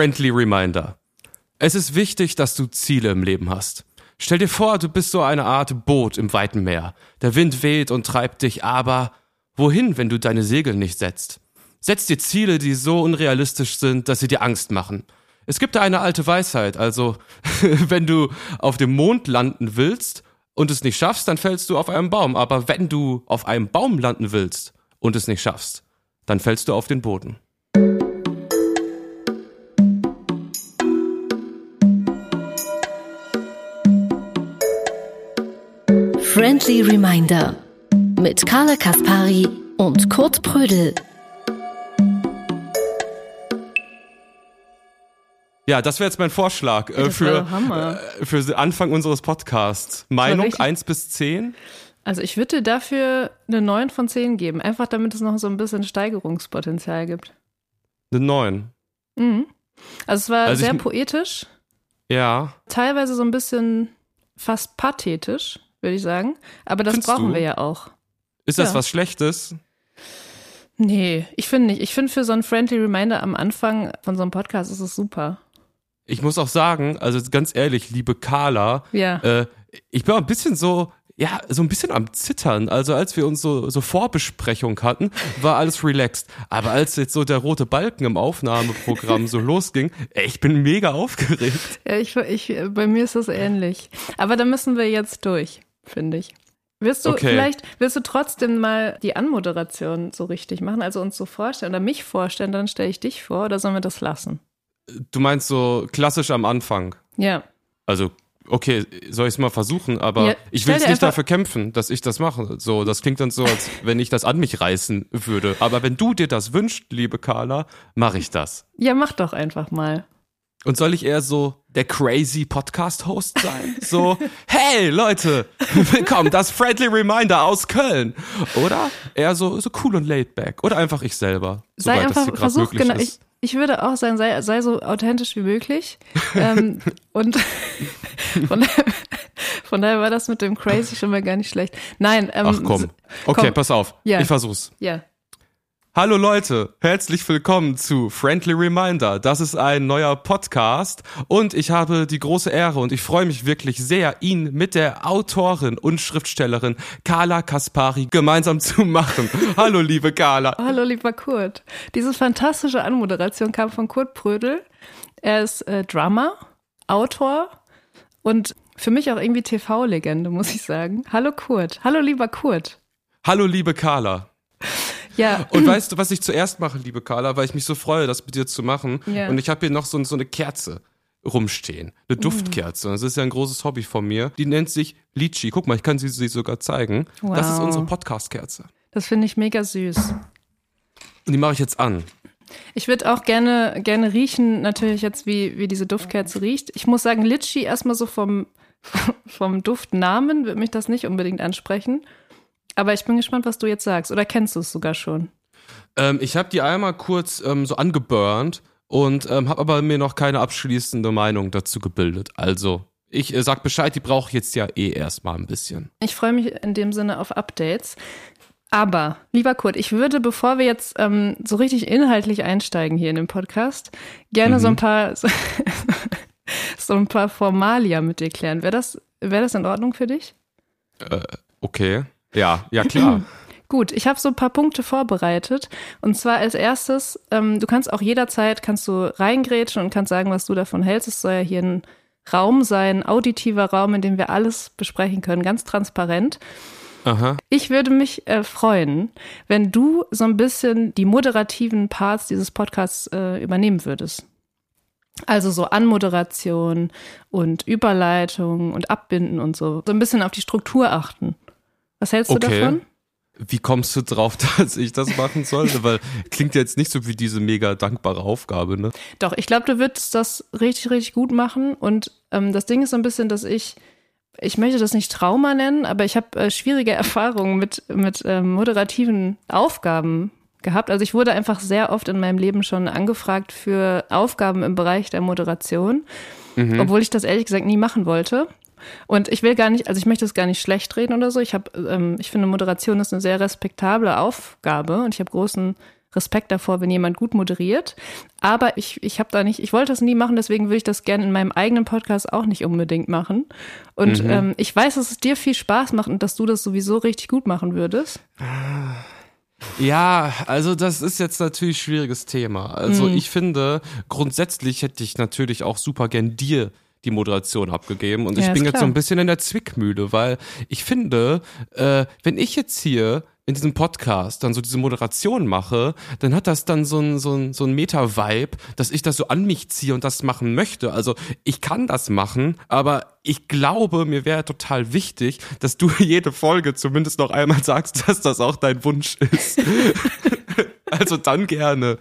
Friendly Reminder. Es ist wichtig, dass du Ziele im Leben hast. Stell dir vor, du bist so eine Art Boot im weiten Meer. Der Wind weht und treibt dich, aber wohin, wenn du deine Segel nicht setzt? Setz dir Ziele, die so unrealistisch sind, dass sie dir Angst machen. Es gibt da eine alte Weisheit, also wenn du auf dem Mond landen willst und es nicht schaffst, dann fällst du auf einen Baum. Aber wenn du auf einem Baum landen willst und es nicht schaffst, dann fällst du auf den Boden. Friendly Reminder mit Carla Kaspari und Kurt Prödel. Ja, das wäre jetzt mein Vorschlag äh, das für, äh, für den Anfang unseres Podcasts. Meinung richtig- 1 bis 10? Also ich würde dafür eine 9 von 10 geben, einfach damit es noch so ein bisschen Steigerungspotenzial gibt. Eine 9. Mhm. Also es war Also ich sehr m- poetisch, Ja. teilweise so ein bisschen fast pathetisch, würde ich sagen. Aber das Findest brauchen du? wir ja auch. Ist das Ja. was Schlechtes? Nee, ich finde nicht. Ich finde für so ein Friendly Reminder am Anfang von so einem Podcast ist es super. Ich muss auch sagen, also ganz ehrlich, liebe Carla, Ja. äh, ich bin auch ein bisschen so, ja, so ein bisschen am Zittern. Also als wir uns so, so Vorbesprechung hatten, war alles relaxed. Aber als jetzt so der rote Balken im Aufnahmeprogramm so losging, ey, ich bin mega aufgeregt. Ja, ich, ich, bei mir ist das ähnlich. Aber da müssen wir jetzt durch, finde ich. Willst du Okay. vielleicht, willst du trotzdem mal die Anmoderation so richtig machen, also uns so vorstellen oder mich vorstellen, dann stelle ich dich vor oder sollen wir das lassen? Du meinst so klassisch am Anfang. Ja. Also, okay, soll ich es mal versuchen, aber Ja, ich will dir nicht dafür kämpfen, dass ich das mache. So, das klingt dann so, als wenn ich das an mich reißen würde. Aber wenn du dir das wünschst, liebe Carla, mache ich das. Ja, mach doch einfach mal. Und soll ich eher so der crazy Podcast-Host sein? So, hey Leute, willkommen, das Friendly Reminder aus Köln. Oder eher so, so cool und laid back. Oder einfach ich selber. Sei soweit das einfach, grad versuch, genau, ich, ist. ich würde auch sagen, sei, sei so authentisch wie möglich. ähm, und von, daher- von daher war das mit dem Crazy schon mal gar nicht schlecht. Nein, ähm, Ach komm. Okay, komm. pass auf. Ja. Ich versuch's. Ja. Hallo Leute, herzlich willkommen zu Friendly Reminder. Das ist ein neuer Podcast und ich habe die große Ehre und ich freue mich wirklich sehr, ihn mit der Autorin und Schriftstellerin Carla Kaspari gemeinsam zu machen. Hallo liebe Carla. Hallo, lieber Kurt. Diese fantastische Anmoderation kam von Kurt Prödel. Er ist äh, Drummer, Autor und für mich auch irgendwie TV-Legende, muss ich sagen. Hallo Kurt. Hallo, lieber Kurt. Hallo liebe Carla. Ja, Und weißt du, was ich zuerst mache, liebe Carla, weil ich mich so freue, das mit dir zu machen. Ja. Und ich habe hier noch so, so eine Kerze rumstehen. Eine Mm. Duftkerze. Das ist ja ein großes Hobby von mir. Die nennt sich Litchi. Guck mal, ich kann sie, sie sogar zeigen. Das ist Wow. unsere Podcast-Kerze. das finde ich mega süß. Und die mache ich jetzt an. Ich würde auch gerne, gerne riechen, natürlich jetzt, wie, wie diese Duftkerze riecht. Ich muss sagen, Litchi erstmal so vom, vom Duftnamen wird mich das nicht unbedingt ansprechen. Aber ich bin gespannt, was du jetzt sagst. Oder kennst du es sogar schon? Ähm, ich habe die einmal kurz ähm, so angeburnt und ähm, habe aber mir noch keine abschließende Meinung dazu gebildet. Also, ich äh, sag Bescheid, die brauche ich jetzt ja eh erstmal ein bisschen. Ich freue mich in dem Sinne auf Updates. Aber, lieber Kurt, ich würde, bevor wir jetzt ähm, so richtig inhaltlich einsteigen hier in den Podcast, gerne so ein paar so, so ein paar Formalia mit dir klären. Wäre das, wäre das in Ordnung für dich? Okay. Ja, ja klar. Gut, ich habe so ein paar Punkte vorbereitet. Und zwar als erstes, ähm, du kannst auch jederzeit, kannst du reingrätschen und kannst sagen, was du davon hältst. Es soll ja hier ein Raum sein, auditiver Raum, in dem wir alles besprechen können, ganz transparent. Aha. Ich würde mich äh, freuen, wenn du so ein bisschen die moderativen Parts dieses Podcasts äh, übernehmen würdest. Also so Anmoderation und Überleitung und Abbinden und so. So ein bisschen auf die Struktur achten. Was hältst du Okay. davon? Wie kommst du drauf, dass ich das machen sollte? Weil klingt jetzt nicht so wie diese mega dankbare Aufgabe, ne? Doch, ich glaube, du würdest das richtig, richtig gut machen. Und ähm, das Ding ist so ein bisschen, dass ich, ich möchte das nicht Trauma nennen, aber ich habe äh, schwierige Erfahrungen mit, mit ähm, moderativen Aufgaben gehabt. Also ich wurde einfach sehr oft in meinem Leben schon angefragt für Aufgaben im Bereich der Moderation, obwohl ich das ehrlich gesagt nie machen wollte. Und ich will gar nicht, also ich möchte es gar nicht schlecht reden oder so. Ich habe, ähm, ich finde, Moderation ist eine sehr respektable Aufgabe und ich habe großen Respekt davor, wenn jemand gut moderiert. Aber ich, ich habe da nicht, ich wollte das nie machen, deswegen würde ich das gerne in meinem eigenen Podcast auch nicht unbedingt machen. Und Mhm. ähm, ich weiß, dass es dir viel Spaß macht und dass du das sowieso richtig gut machen würdest. Ja, also das ist jetzt natürlich ein schwieriges Thema. Also Mhm. ich finde, grundsätzlich hätte ich natürlich auch super gern dir die Moderation abgegeben und Ja, ich bin jetzt so ein bisschen in der Zwickmühle, weil ich finde, äh, wenn ich jetzt hier in diesem Podcast dann so diese Moderation mache, dann hat das dann so ein, so ein, so ein Meta-Vibe, dass ich das so an mich ziehe und das machen möchte. Also ich kann das machen, aber ich glaube, mir wäre total wichtig, dass du jede Folge zumindest noch einmal sagst, dass das auch dein Wunsch ist. also dann gerne,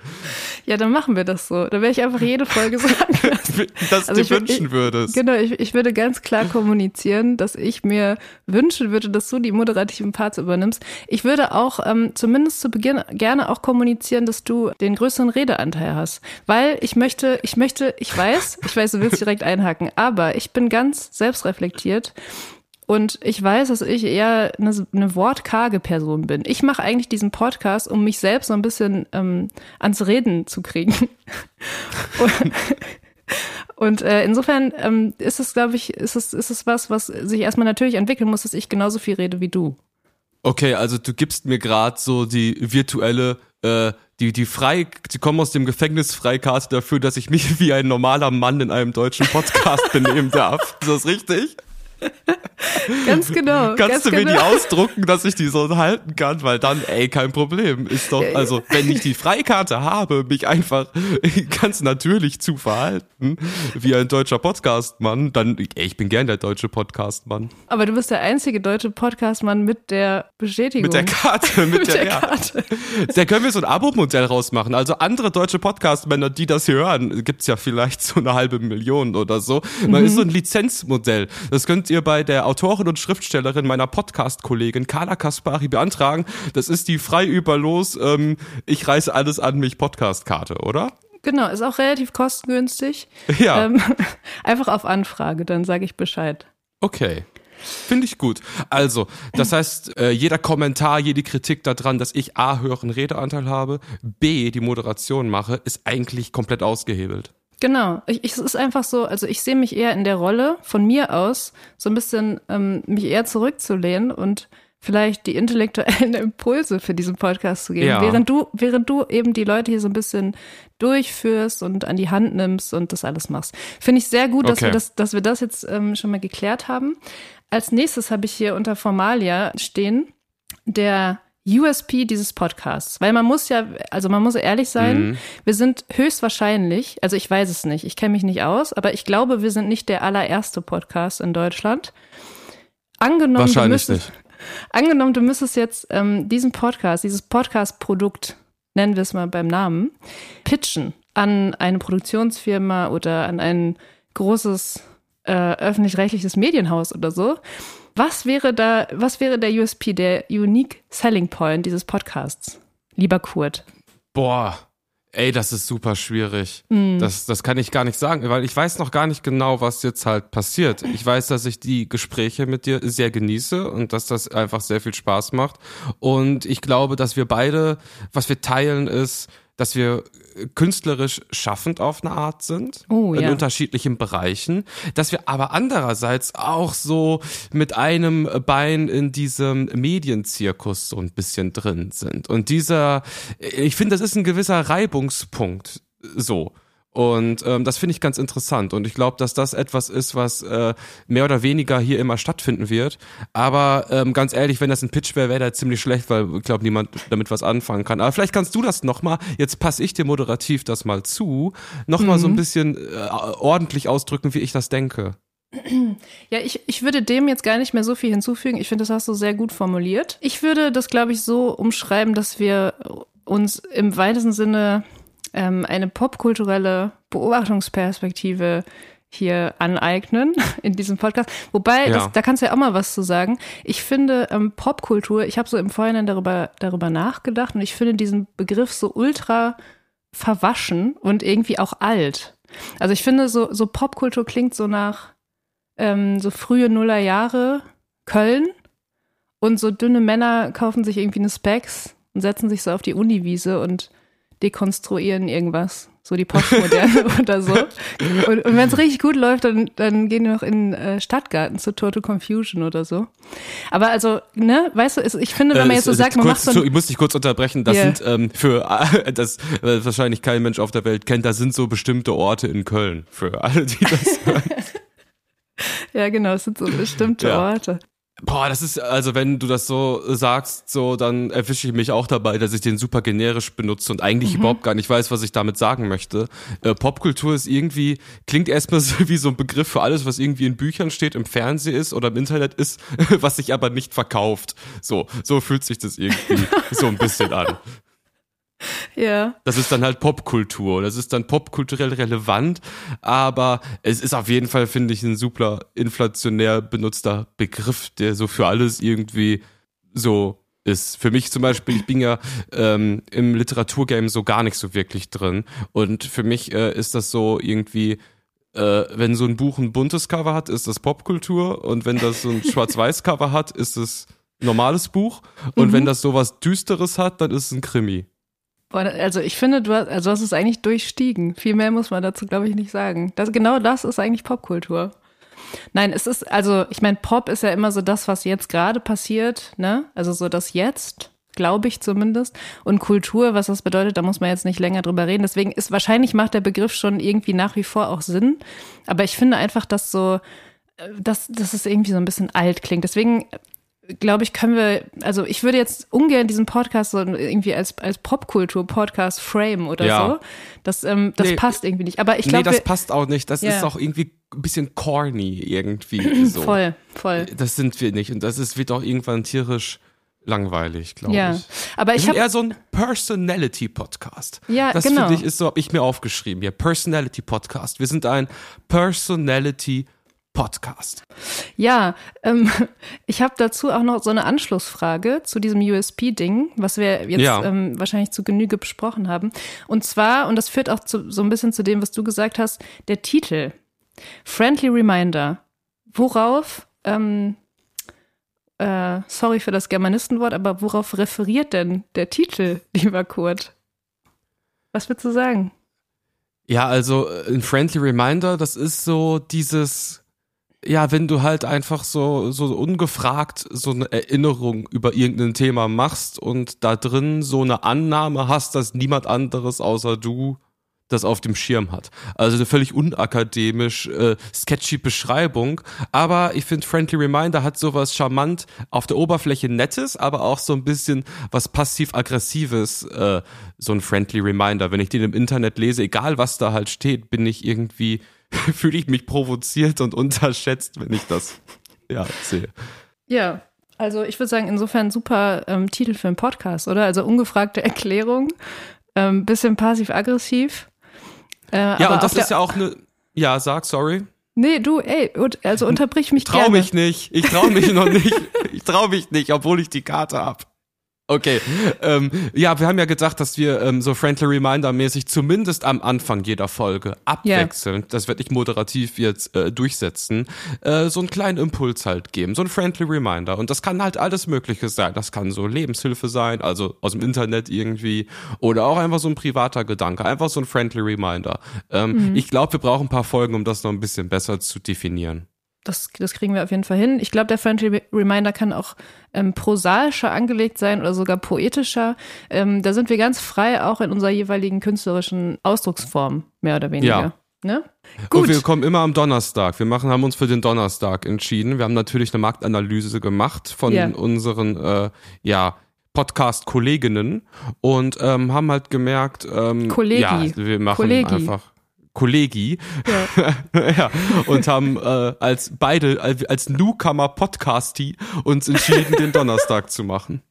Ja, dann machen wir das so. Da werde ich einfach jede Folge sagen. dass Also du wünschen ich- würdest. Genau, ich, ich würde ganz klar kommunizieren, dass ich mir wünschen würde, dass du die moderativen Parts übernimmst. Ich würde auch ähm, zumindest zu Beginn gerne auch kommunizieren, dass du den größeren Redeanteil hast. Weil ich möchte, ich möchte, ich weiß, ich weiß, du willst direkt einhaken, aber ich bin ganz selbstreflektiert. Und ich weiß, dass ich eher eine, eine wortkarge Person bin. Ich mache eigentlich diesen Podcast, um mich selbst so ein bisschen ähm, ans Reden zu kriegen. Und, und äh, insofern ähm, ist es, glaube ich, ist es, ist es was, was sich erstmal natürlich entwickeln muss, dass ich genauso viel rede wie du. Okay, also du gibst mir gerade so die virtuelle, äh, die, die frei, die kommen aus dem Gefängnis Freikarte dafür, dass ich mich wie ein normaler Mann in einem deutschen Podcast benehmen darf. Ist das richtig? Ganz genau. Kannst ganz du mir genau. die ausdrucken, dass ich die so halten kann? Weil dann, ey, kein Problem. Ist doch, also, wenn ich die Freikarte habe, mich einfach ganz natürlich zu verhalten, wie ein deutscher Podcastmann, dann, ey, ich bin gern der deutsche Podcastmann. Aber du bist der einzige deutsche Podcastmann mit der Bestätigung. Mit der Karte, mit, Mit der, der ja. Karte. Da können wir so ein Abo-Modell rausmachen. Also andere deutsche Podcast-Männer, die das hier hören, gibt's ja vielleicht so eine halbe Million oder so. Man ist so ein Lizenzmodell. Das ihr bei der Autorin und Schriftstellerin meiner Podcast-Kollegin Carla Kaspari beantragen. Das ist die frei über los, ähm, ich reiße alles an mich Podcast-Karte, oder? Genau, ist auch relativ kostengünstig. Ja. Ähm, einfach auf Anfrage, dann sage ich Bescheid. Okay. Finde ich gut. Also, das heißt, äh, jeder Kommentar, jede Kritik daran, dass ich A, höheren Redeanteil habe, B, die Moderation mache, ist eigentlich komplett ausgehebelt. Genau. Ich, ich, es ist einfach so, also ich sehe mich eher in der Rolle von mir aus, so ein bisschen ähm, mich eher zurückzulehnen und vielleicht die intellektuellen Impulse für diesen Podcast zu geben, Ja. während du, während du eben die Leute hier so ein bisschen durchführst und an die Hand nimmst und das alles machst. Finde ich sehr gut, dass Okay. wir das, dass wir das jetzt ähm, schon mal geklärt haben. Als nächstes habe ich hier unter Formalia stehen, der USP dieses Podcasts. Weil man muss ja, also man muss ehrlich sein, wir sind höchstwahrscheinlich, also ich weiß es nicht, ich kenne mich nicht aus, aber ich glaube, wir sind nicht der allererste Podcast in Deutschland. Angenommen, du Wahrscheinlich müsstest, nicht. angenommen, du müsstest jetzt ähm, diesen Podcast, dieses Podcast-Produkt, nennen wir es mal beim Namen, pitchen an eine Produktionsfirma oder an ein großes äh, öffentlich-rechtliches Medienhaus oder so. Was wäre da, was wäre der USP, der Unique Selling Point dieses Podcasts? Lieber Kurt. Boah, ey, das ist super schwierig. Mhm. Das, das kann ich gar nicht sagen, weil ich weiß noch gar nicht genau, was jetzt halt passiert. Ich weiß, dass ich die Gespräche mit dir sehr genieße und dass das einfach sehr viel Spaß macht. Und ich glaube, dass wir beide, was wir teilen, ist, dass wir künstlerisch schaffend auf eine Art sind, Oh, in ja. unterschiedlichen Bereichen, dass wir aber andererseits auch so mit einem Bein in diesem Medienzirkus so ein bisschen drin sind. Und dieser, ich finde, das ist ein gewisser Reibungspunkt so. Und ähm, das finde ich ganz interessant. Und ich glaube, dass das etwas ist, was äh, mehr oder weniger hier immer stattfinden wird. Aber ähm, ganz ehrlich, wenn das ein Pitch wäre, wäre der ziemlich schlecht, weil ich glaube, niemand damit was anfangen kann. Aber vielleicht kannst du das nochmal, jetzt passe ich dir moderativ das mal zu, nochmal so ein bisschen äh, ordentlich ausdrücken, wie ich das denke. Ja, ich, ich würde dem jetzt gar nicht mehr so viel hinzufügen. Ich finde, das hast du sehr gut formuliert. Ich würde das, glaube ich, so umschreiben, dass wir uns im weitesten Sinne ähm, eine popkulturelle Beobachtungsperspektive hier aneignen in diesem Podcast. Wobei, Ja. das, da kannst du ja auch mal was zu sagen. Ich finde ähm, Popkultur, ich habe so im Vorhinein darüber, darüber nachgedacht und ich finde diesen Begriff so ultra verwaschen und irgendwie auch alt. Also ich finde, so, so Popkultur klingt so nach ähm, so frühe Nullerjahre Köln und so dünne Männer kaufen sich irgendwie eine Specs und setzen sich so auf die Uniwiese und dekonstruieren irgendwas. So die Postmoderne oder so. Und, und wenn es richtig gut läuft, dann, dann gehen wir noch in äh, Stadtgarten zu Total Confusion oder so. Aber also, ne, weißt du, ich finde, wenn man Äh, jetzt so sagt, man kurz, macht so ein, Ich muss dich kurz unterbrechen. Das Ja. sind ähm, für äh, das äh, wahrscheinlich kein Mensch auf der Welt kennt. Das sind so bestimmte Orte in Köln für alle, die das. Ja, genau, es sind so bestimmte Ja. Orte. Boah, das ist also, wenn du das so sagst, so dann erwische ich mich auch dabei, dass ich den super generisch benutze und eigentlich Mhm. überhaupt gar nicht weiß, was ich damit sagen möchte. Äh, Popkultur ist irgendwie klingt erstmal so wie so ein Begriff für alles, was irgendwie in Büchern steht, im Fernsehen ist oder im Internet ist, was sich aber nicht verkauft. So, so fühlt sich das irgendwie so ein bisschen an. Ja. Das ist dann halt Popkultur. Das ist dann popkulturell relevant, aber es ist auf jeden Fall, finde ich, ein super inflationär benutzter Begriff, der so für alles irgendwie so ist. Für mich zum Beispiel, ich bin ja ähm, im Literaturgame so gar nicht so wirklich drin. Und für mich äh, ist das so irgendwie, äh, wenn so ein Buch ein buntes Cover hat, ist das Popkultur. Und wenn das so ein Schwarz-Weiß-Cover hat, ist es normales Buch. Und wenn das sowas Düsteres hat, dann ist es ein Krimi. Also ich finde, du hast, also hast es eigentlich durchstiegen. Viel mehr muss man dazu, glaube ich, nicht sagen. Das, genau das ist eigentlich Popkultur. Nein, es ist, also ich meine, Pop ist ja immer so das, was jetzt gerade passiert, ne? Also so das Jetzt, glaube ich zumindest. Und Kultur, was das bedeutet, da muss man jetzt nicht länger drüber reden. Deswegen ist wahrscheinlich macht der Begriff schon irgendwie nach wie vor auch Sinn. Aber ich finde einfach, dass so, äh, dass, dass es irgendwie so ein bisschen alt klingt. Deswegen glaube ich, können wir, also ich würde jetzt ungern diesen Podcast so irgendwie als, als Popkultur-Podcast frame oder Ja. so. Das, ähm, das Nee. passt irgendwie nicht. Aber ich nee, glaube, das passt auch nicht. Das Ja. ist auch irgendwie ein bisschen corny irgendwie so. voll, voll. Das sind wir nicht. Und das ist, wird auch irgendwann tierisch langweilig, glaube Ja. ich. Aber ich habe eher so ein Personality-Podcast. Ja, das genau. finde ich, ist so, habe ich mir aufgeschrieben hier. Personality-Podcast. Wir sind ein Personality-Podcast. Ja, ähm, ich habe dazu auch noch so eine Anschlussfrage zu diesem USP-Ding, was wir jetzt Ja. ähm, wahrscheinlich zu Genüge besprochen haben. Und zwar, und das führt auch zu, so ein bisschen zu dem, was du gesagt hast, der Titel. Friendly Reminder. Worauf, ähm, äh, sorry für das Germanistenwort, aber worauf referiert denn der Titel, lieber Kurt? Was würdest du sagen? Ja, also äh, ein Friendly Reminder, das ist so dieses, ja, wenn du halt einfach so, so ungefragt so eine Erinnerung über irgendein Thema machst und da drin so eine Annahme hast, dass niemand anderes außer du das auf dem Schirm hat. Also eine völlig unakademisch, äh, sketchy Beschreibung. Aber ich finde, Friendly Reminder hat sowas charmant auf der Oberfläche Nettes, aber auch so ein bisschen was passiv-aggressives, äh, so ein Friendly Reminder. Wenn ich den im Internet lese, egal was da halt steht, bin ich irgendwie, fühle ich mich provoziert und unterschätzt, wenn ich das ja sehe. Ja, also ich würde sagen, insofern super ähm, Titel für einen Podcast, oder? Also ungefragte Erklärung, ähm, bisschen passiv-aggressiv. Äh, Ja, und das ist ja auch eine, ja, sag, sorry. Nee, du, ey, also unterbrich mich Trau gerne. mich nicht. Ich trau mich noch nicht. Ich trau mich nicht, obwohl ich die Karte hab. Okay, ähm, ja, wir haben ja gedacht, dass wir ähm, so Friendly Reminder mäßig zumindest am Anfang jeder Folge abwechselnd, das werde ich moderativ jetzt äh, durchsetzen, äh, so einen kleinen Impuls halt geben, so ein Friendly Reminder. Und das kann halt alles Mögliche sein. Das kann so Lebenshilfe sein, also aus dem Internet irgendwie, oder auch einfach so ein privater Gedanke, einfach so ein Friendly Reminder. Ähm, Ich glaube, wir brauchen ein paar Folgen, um das noch ein bisschen besser zu definieren. Das, das kriegen wir auf jeden Fall hin. Ich glaube, der Friendly Reminder kann auch ähm, prosaischer angelegt sein oder sogar poetischer. Ähm, da sind wir ganz frei, auch in unserer jeweiligen künstlerischen Ausdrucksform, mehr oder weniger. Ja. Ne? Und Gut. wir kommen immer am Donnerstag. Wir machen, haben uns für den Donnerstag entschieden. Wir haben natürlich eine Marktanalyse gemacht von Ja. unseren ja, ja, Podcast-Kolleginnen und ähm, haben halt gemerkt, ähm, Kollegi. ja, wir machen Kollegi. einfach Kollegi Ja. ja, und haben äh, als beide als, als Newcomer Podcasty uns entschieden, den Donnerstag zu machen.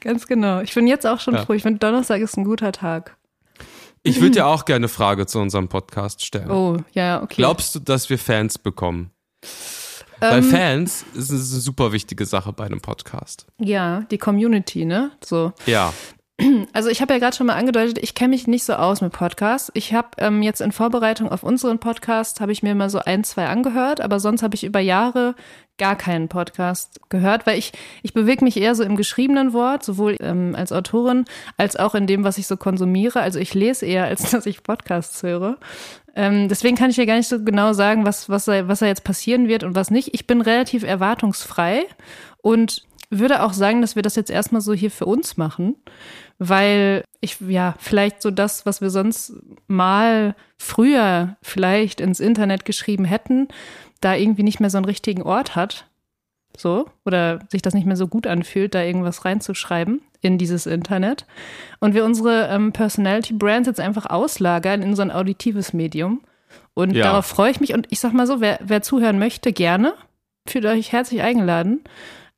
Ganz genau. Ich bin jetzt auch schon Ja. froh. Ich finde, Donnerstag ist ein guter Tag. Ich würde ja auch gerne eine Frage zu unserem Podcast stellen. Oh, ja, okay. Glaubst du, dass wir Fans bekommen? Weil Ähm, Fans ist eine super wichtige Sache bei einem Podcast. Ja, die Community, ne? So. Ja. Also ich habe ja gerade schon mal angedeutet, ich kenne mich nicht so aus mit Podcasts. Ich habe ähm, jetzt in Vorbereitung auf unseren Podcast, habe ich mir mal so ein, zwei angehört, aber sonst habe ich über Jahre gar keinen Podcast gehört, weil ich, ich bewege mich eher so im geschriebenen Wort, sowohl ähm, als Autorin als auch in dem, was ich so konsumiere. Also ich lese eher, als dass ich Podcasts höre. Ähm, deswegen kann ich ja gar nicht so genau sagen, was, was, was da jetzt passieren wird und was nicht. Ich bin relativ erwartungsfrei und würde auch sagen, dass wir das jetzt erstmal so hier für uns machen, weil ich ja vielleicht so das, was wir sonst mal früher vielleicht ins Internet geschrieben hätten, da irgendwie nicht mehr so einen richtigen Ort hat. So, oder sich das nicht mehr so gut anfühlt, da irgendwas reinzuschreiben in dieses Internet. Und wir unsere ähm, Personality Brands jetzt einfach auslagern in so ein auditives Medium. Und ja. darauf freue ich mich. Und ich sag mal so, wer, wer zuhören möchte, gerne. Fühlt euch herzlich eingeladen.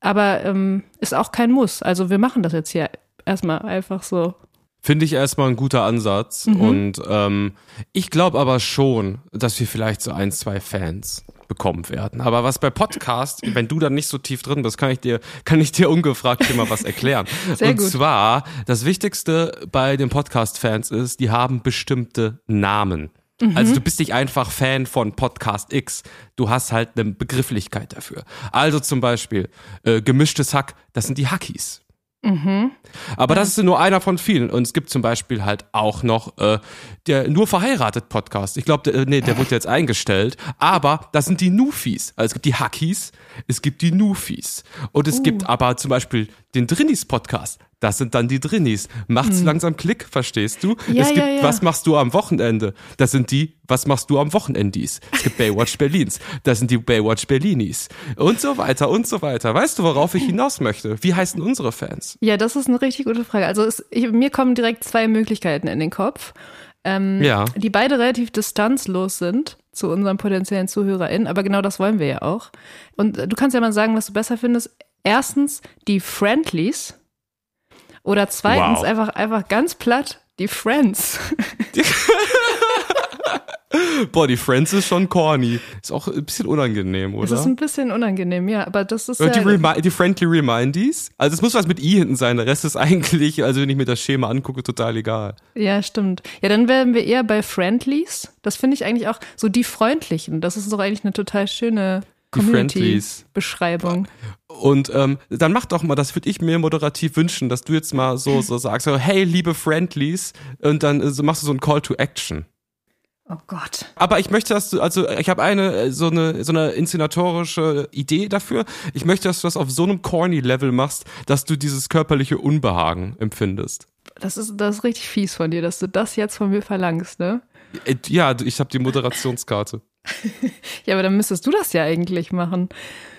Aber ähm, ist auch kein Muss. Also wir machen das jetzt hier erstmal einfach so. Finde ich erstmal ein guter Ansatz. Mhm. Und ähm, ich glaube aber schon, dass wir vielleicht so ein, zwei Fans bekommen werden. Aber was bei Podcast, wenn du da nicht so tief drin bist, kann ich dir, kann ich dir ungefragt hier mal was erklären. Sehr Und gut. zwar, das Wichtigste bei den Podcast-Fans ist, die haben bestimmte Namen. Mhm. Also du bist nicht einfach Fan von Podcast X, du hast halt eine Begrifflichkeit dafür. Also zum Beispiel äh, gemischtes Hack, das sind die Hackies. Mhm. Aber ja. das ist nur einer von vielen. Und es gibt zum Beispiel halt auch noch äh, der nur verheiratet Podcast. Ich glaube, der, nee, der wurde jetzt eingestellt. Aber das sind die Nufis. Also es gibt die Hackies, es gibt die Nufis. Und es uh. gibt aber zum Beispiel den Drinnis Podcast. Das sind dann die Drinnis. Macht's hm. langsam Klick, verstehst du? Ja, es gibt, ja. was machst du am Wochenende? Das sind die, was machst du am Wochenendis? Es gibt Baywatch Berlins. Das sind die Baywatch Berlinis. Und so weiter und so weiter. Weißt du, worauf ich hinaus möchte? Wie heißen unsere Fans? Ja, das ist eine richtig gute Frage. Also es, ich, mir kommen direkt zwei Möglichkeiten in den Kopf. Ähm, ja. Die beide relativ distanzlos sind zu unseren potenziellen ZuhörerInnen, aber genau das wollen wir ja auch. Und du kannst ja mal sagen, was du besser findest. Erstens die Friendlies oder zweitens wow. einfach, einfach ganz platt die Friends. Boah, die Friends ist schon corny. Ist auch ein bisschen unangenehm, oder? Das ist ein bisschen unangenehm, ja. Aber das ist Und ja. Die, die Friendly Remindies? Also es muss was mit I hinten sein. Der Rest ist eigentlich, also wenn ich mir das Schema angucke, total egal. Ja, stimmt. Ja, dann wären wir eher bei Friendlies. Das finde ich eigentlich auch so die Freundlichen. Das ist doch eigentlich eine total schöne Community-Beschreibung. Und ähm, dann mach doch mal, das würde ich mir moderativ wünschen, dass du jetzt mal so, so sagst, so, hey, liebe Friendlies, und dann äh, machst du so ein Call to Action. Oh Gott. Aber ich möchte, dass du, also ich habe eine äh, so eine so eine inszenatorische Idee dafür. Ich möchte, dass du das auf so einem corny Level machst, dass du dieses körperliche Unbehagen empfindest. Das ist das ist richtig fies von dir, dass du das jetzt von mir verlangst, ne? Äh, ja, ich habe die Moderationskarte. ja, aber dann müsstest du das ja eigentlich machen.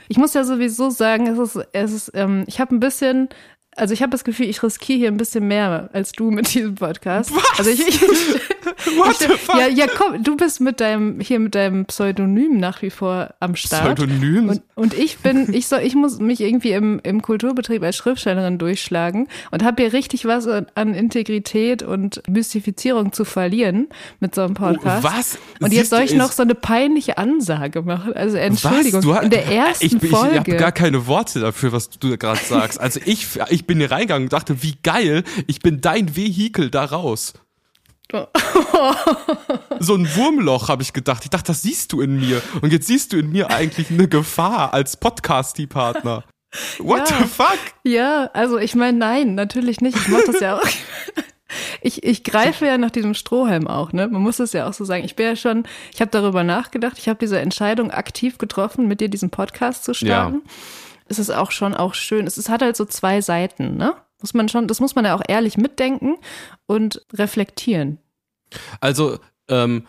Ich muss ja sowieso sagen, es ist, es ist, ähm, ich habe ein bisschen also ich habe das Gefühl, ich riskiere hier ein bisschen mehr als du mit diesem Podcast. Was? Also ich, ich, What the fuck? Ja, ja, komm, du bist mit deinem hier mit deinem Pseudonym nach wie vor am Start. Pseudonym? Und, und ich bin, ich soll, ich muss mich irgendwie im, im Kulturbetrieb als Schriftstellerin durchschlagen und habe hier richtig was an Integrität und Mystifizierung zu verlieren mit so einem Podcast. Oh, was? Und jetzt soll ich noch so eine peinliche Ansage machen. Also Entschuldigung, was? Du, in der ersten ich, Folge. Ich, ich habe gar keine Worte dafür, was du gerade sagst. Also ich, ich bin hier reingegangen und dachte, wie geil, ich bin dein Vehikel da raus. so ein Wurmloch, habe ich gedacht. Ich dachte, das siehst du in mir. Und jetzt siehst du in mir eigentlich eine Gefahr als Podcast-Partner. What ja. the fuck? Ja, also ich meine, nein, natürlich nicht. Ich mach das ja auch. Ich, ich greife ja nach diesem Strohhalm auch, ne? Man muss es ja auch so sagen. Ich bin ja schon, ich habe darüber nachgedacht, ich habe diese Entscheidung aktiv getroffen, mit dir diesen Podcast zu starten. Ja. Es ist auch schon auch schön. Es, es hat halt so zwei Seiten, ne? Muss man schon, das muss man ja auch ehrlich mitdenken und reflektieren. Also, ähm,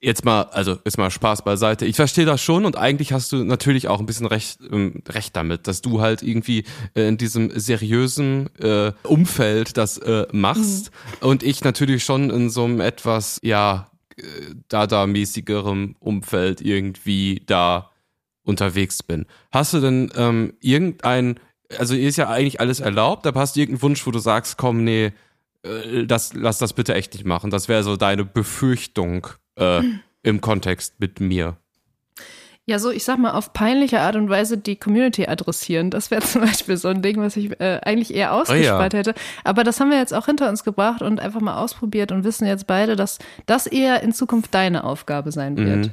jetzt mal, also ist mal Spaß beiseite. Ich verstehe das schon und eigentlich hast du natürlich auch ein bisschen recht, ähm, recht damit, dass du halt irgendwie äh, in diesem seriösen äh, Umfeld das äh, machst mhm. und ich natürlich schon in so einem etwas, ja, äh, Dada-mäßigerem Umfeld irgendwie da unterwegs bin. Hast du denn ähm, irgendein also ist ja eigentlich alles erlaubt, aber hast du irgendeinen Wunsch, wo du sagst, komm, nee, äh, das, lass das bitte echt nicht machen. Das wäre so deine Befürchtung äh, im Kontext mit mir. Ja, so ich sag mal, auf peinliche Art und Weise die Community adressieren. Das wäre zum Beispiel so ein Ding, was ich äh, eigentlich eher ausgespart oh ja. hätte. Aber das haben wir jetzt auch hinter uns gebracht und einfach mal ausprobiert und wissen jetzt beide, dass das eher in Zukunft deine Aufgabe sein wird. Mhm.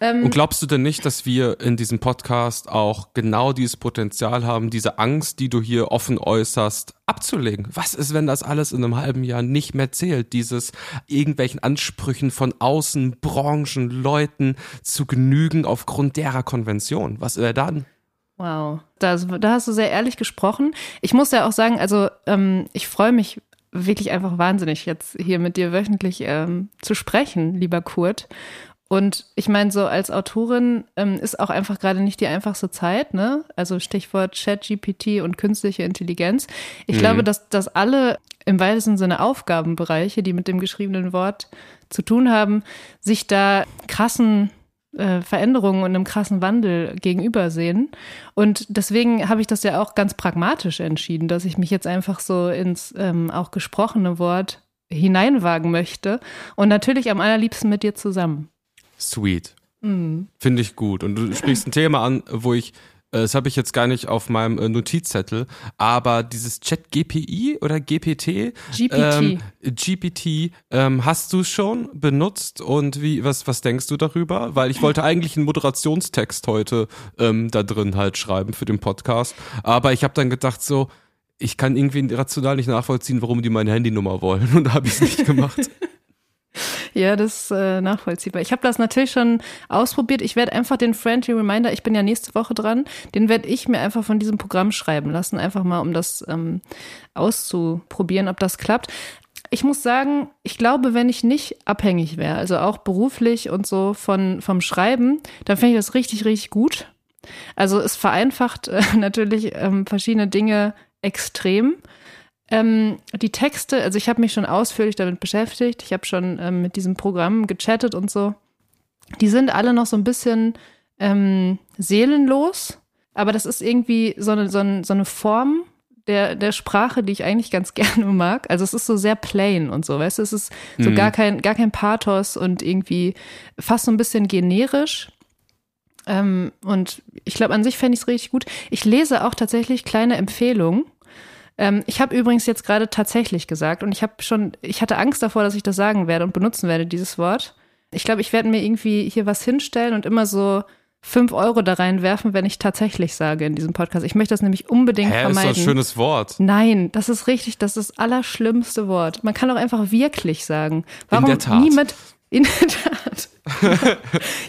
Ähm, Und glaubst du denn nicht, dass wir in diesem Podcast auch genau dieses Potenzial haben, diese Angst, die du hier offen äußerst, abzulegen? Was ist, wenn das alles in einem halben Jahr nicht mehr zählt? Dieses irgendwelchen Ansprüchen von außen, Branchen, Leuten zu genügen aufgrund derer Konvention. Was wäre dann? Wow, da, da, hast du sehr ehrlich gesprochen. Ich muss ja auch sagen, also ähm, ich freue mich wirklich einfach wahnsinnig, jetzt hier mit dir wöchentlich ähm, zu sprechen, lieber Kurt. Und ich meine, so als Autorin ähm, ist auch einfach gerade nicht die einfachste Zeit, ne? Also Stichwort ChatGPT und künstliche Intelligenz. Ich mhm. glaube, dass, dass alle im weitesten Sinne Aufgabenbereiche, die mit dem geschriebenen Wort zu tun haben, sich da krassen äh, Veränderungen und einem krassen Wandel gegenübersehen. Und deswegen habe ich das ja auch ganz pragmatisch entschieden, dass ich mich jetzt einfach so ins ähm, auch gesprochene Wort hineinwagen möchte. Und natürlich am allerliebsten mit dir zusammen. Sweet. Mhm. Finde ich gut. Und du sprichst ein Thema an, wo ich, äh, das habe ich jetzt gar nicht auf meinem äh, Notizzettel, aber dieses Chat GPI oder GPT, GPT, ähm, GPT ähm, hast du schon benutzt und wie, was, was denkst du darüber? Weil ich wollte eigentlich einen Moderationstext heute ähm, da drin halt schreiben für den Podcast, aber ich habe dann gedacht so, ich kann irgendwie rational nicht nachvollziehen, warum die meine Handynummer wollen und da habe ich es nicht gemacht. Ja, das ist äh, nachvollziehbar. Ich habe das natürlich schon ausprobiert. Ich werde einfach den Friendly Reminder, ich bin ja nächste Woche dran, den werde ich mir einfach von diesem Programm schreiben lassen, einfach mal, um das ähm, auszuprobieren, ob das klappt. Ich muss sagen, ich glaube, wenn ich nicht abhängig wäre, also auch beruflich und so von, vom Schreiben, dann fände ich das richtig, richtig gut. Also es vereinfacht äh, natürlich ähm, verschiedene Dinge extrem. Ähm, die Texte, also ich habe mich schon ausführlich damit beschäftigt. Ich habe schon ähm, mit diesem Programm gechattet und so. Die sind alle noch so ein bisschen ähm, seelenlos, aber das ist irgendwie so eine, so eine, so eine Form der, der Sprache, die ich eigentlich ganz gerne mag. Also es ist so sehr plain und so, weißt du, es ist so mhm. gar kein, gar kein Pathos und irgendwie fast so ein bisschen generisch. Ähm, und ich glaube, an sich fände ich es richtig gut. Ich lese auch tatsächlich kleine Empfehlungen ähm, ich habe übrigens jetzt gerade tatsächlich gesagt und ich habe schon, ich hatte Angst davor, dass ich das sagen werde und benutzen werde, dieses Wort. Ich glaube, ich werde mir irgendwie hier was hinstellen und immer so fünf Euro da reinwerfen, wenn ich tatsächlich sage in diesem Podcast. Ich möchte das nämlich unbedingt Hä, vermeiden. ist doch ein schönes Wort. Nein, das ist richtig, das ist das allerschlimmste Wort. Man kann auch einfach wirklich sagen. Warum in der Tat. nie mit in der Tat.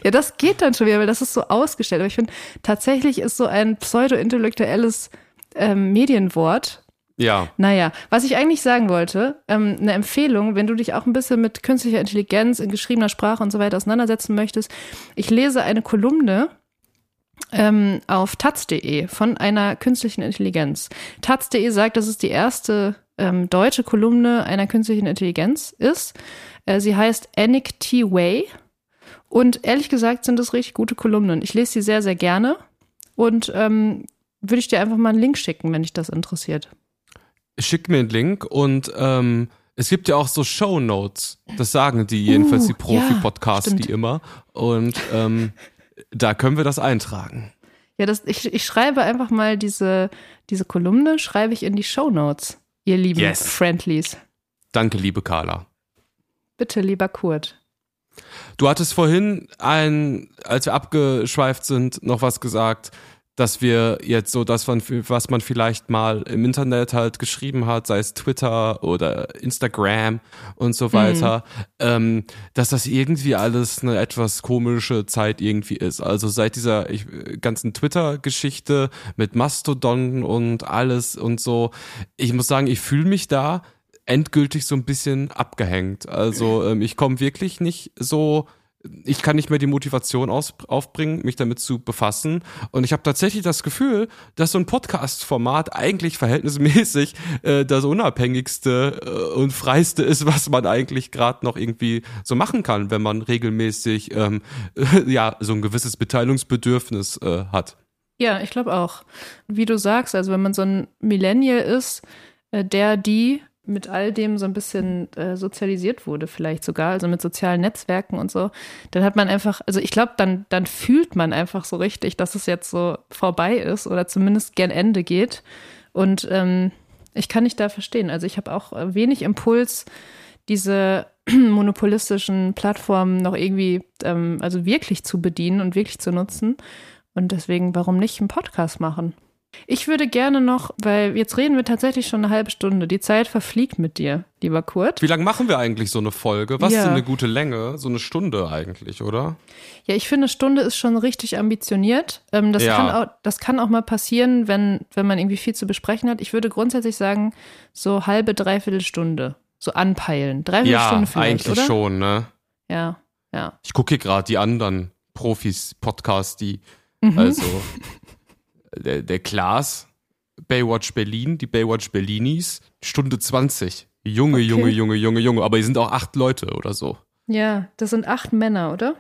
ja, das geht dann schon wieder, weil das ist so ausgestellt. Aber ich finde, tatsächlich ist so ein pseudo-intellektuelles ähm, Medienwort ja. Naja, was ich eigentlich sagen wollte, ähm, eine Empfehlung, wenn du dich auch ein bisschen mit künstlicher Intelligenz in geschriebener Sprache und so weiter auseinandersetzen möchtest. Ich lese eine Kolumne ähm, auf taz.de von einer künstlichen Intelligenz. Taz.de sagt, dass es die erste ähm, deutsche Kolumne einer künstlichen Intelligenz ist. Äh, sie heißt Anik T. Way. Und ehrlich gesagt sind das richtig gute Kolumnen. Ich lese sie sehr, sehr gerne. Und ähm, würde ich dir einfach mal einen Link schicken, wenn dich das interessiert schick mir einen Link und ähm, es gibt ja auch so Show Notes. Das sagen die jedenfalls, uh, die Profi-Podcasts, ja, die immer. Und ähm, da können wir das eintragen. Ja, das, ich, ich schreibe einfach mal diese, diese Kolumne, schreibe ich in die Show Notes, ihr lieben yes. Friendlies. Danke, liebe Carla. Bitte, lieber Kurt. Du hattest vorhin ein, als wir abgeschweift sind, noch was gesagt dass wir jetzt so das, was man vielleicht mal im Internet halt geschrieben hat, sei es Twitter oder Instagram und so weiter, mhm. ähm, dass das irgendwie alles eine etwas komische Zeit irgendwie ist. Also seit dieser ich, ganzen Twitter-Geschichte mit Mastodon und alles und so, ich muss sagen, ich fühle mich da endgültig so ein bisschen abgehängt. Also ähm, ich komme wirklich nicht so ich kann nicht mehr die Motivation aus, aufbringen, mich damit zu befassen. Und ich habe tatsächlich das Gefühl, dass so ein Podcast-Format eigentlich verhältnismäßig äh, das unabhängigste äh, und freiste ist, was man eigentlich gerade noch irgendwie so machen kann, wenn man regelmäßig ähm, äh, ja so ein gewisses Beteiligungsbedürfnis äh, hat. Ja, ich glaube auch. Wie du sagst, also wenn man so ein Millennial ist, äh, der die mit all dem so ein bisschen äh, sozialisiert wurde, vielleicht sogar, also mit sozialen Netzwerken und so, dann hat man einfach, also ich glaube, dann, dann fühlt man einfach so richtig, dass es jetzt so vorbei ist oder zumindest gern Ende geht. Und ähm, ich kann nicht da verstehen. Also ich habe auch wenig Impuls, diese monopolistischen Plattformen noch irgendwie, ähm, also wirklich zu bedienen und wirklich zu nutzen. Und deswegen, warum nicht einen Podcast machen? Ich würde gerne noch, weil jetzt reden wir tatsächlich schon eine halbe Stunde. Die Zeit verfliegt mit dir, lieber Kurt. Wie lange machen wir eigentlich so eine Folge? Was Ja. ist denn eine gute Länge? So eine Stunde eigentlich, oder? Ja, ich finde, Stunde ist schon richtig ambitioniert. Ähm, das, Ja. kann auch, das kann auch mal passieren, wenn, wenn man irgendwie viel zu besprechen hat. Ich würde grundsätzlich sagen, so halbe, dreiviertel Stunde. So anpeilen. Dreiviertel Ja, Stunde vielleicht, eigentlich oder? schon, ne? Ja, ja. Ich gucke gerade die anderen Profis-Podcasts, die, Mhm. also der, der Klaas, Baywatch Berlin, die Baywatch Berlinis, Stunde 20. Junge, Okay. Junge, Junge, Junge, Junge. Aber die sind auch acht Leute oder so. Ja, das sind acht Männer, oder?